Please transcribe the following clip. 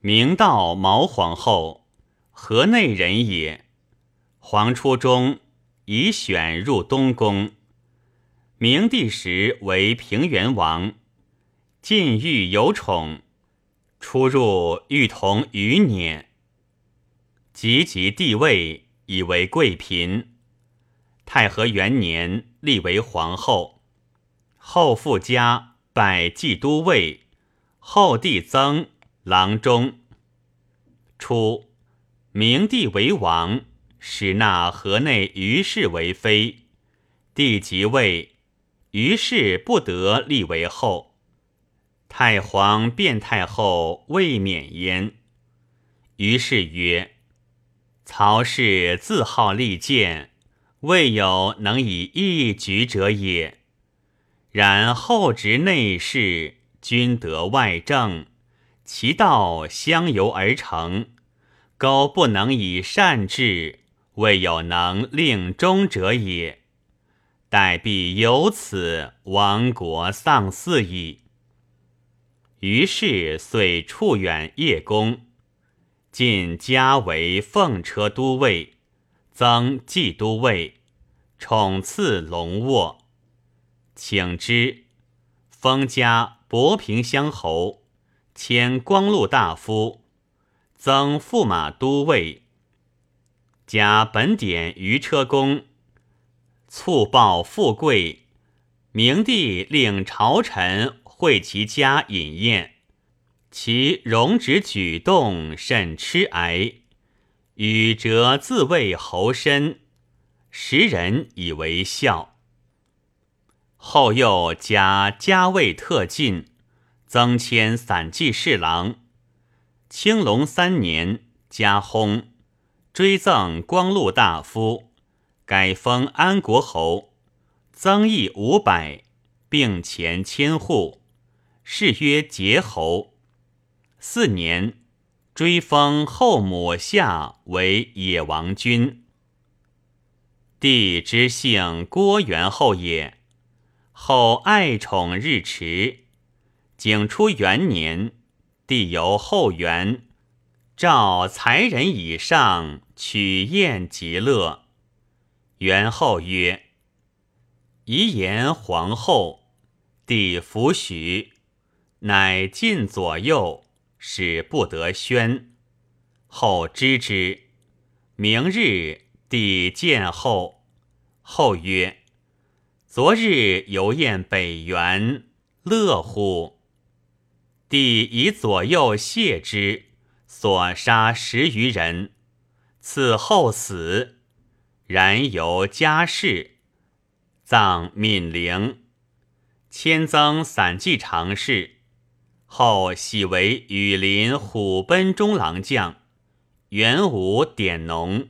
明道毛皇后，河内人也。皇初中，以选入东宫。明帝时为平原王，晋欲有宠，出入欲同余辇。及即帝位，以为贵嫔。太和元年，立为皇后。后复加拜冀都尉，后帝增郎中。初，明帝为王。使纳河内于氏为妃，帝即位，于氏不得立为后。太皇变太后未免焉。于是曰：“曹氏自好利剑，未有能以一举者也。然后执内事，君得外政，其道相由而成，苟不能以善治。”未有能令终者也，待必由此亡国丧嗣矣。于是遂处远叶公，晋加为奉车都尉，增冀都尉，宠赐龙卧，请之，封加博平乡侯，迁光禄大夫，增驸马都尉。加本典于车公，促报富贵。明帝令朝臣会其家饮宴，其容止举动甚痴哀，与折自谓侯身，时人以为笑。后又加加位特进，增迁散骑侍郎。青龙三年，加薨。追赠光禄大夫，改封安国侯，增邑五百，并前千户，谥曰节侯。四年，追封后母夏为野王君。帝之姓郭元后也，后爱宠日迟。景初元年，帝由后元。召才人以上取宴极乐。元后曰：“遗言皇后，帝弗许，乃进左右，使不得宣。后知之。明日，帝见后，后曰：‘昨日游宴北园，乐乎？’帝以左右谢之。”所杀十余人，此后死，然由家世，葬闵陵，迁增散骑常侍，后喜为羽林虎贲中郎将，元武典农。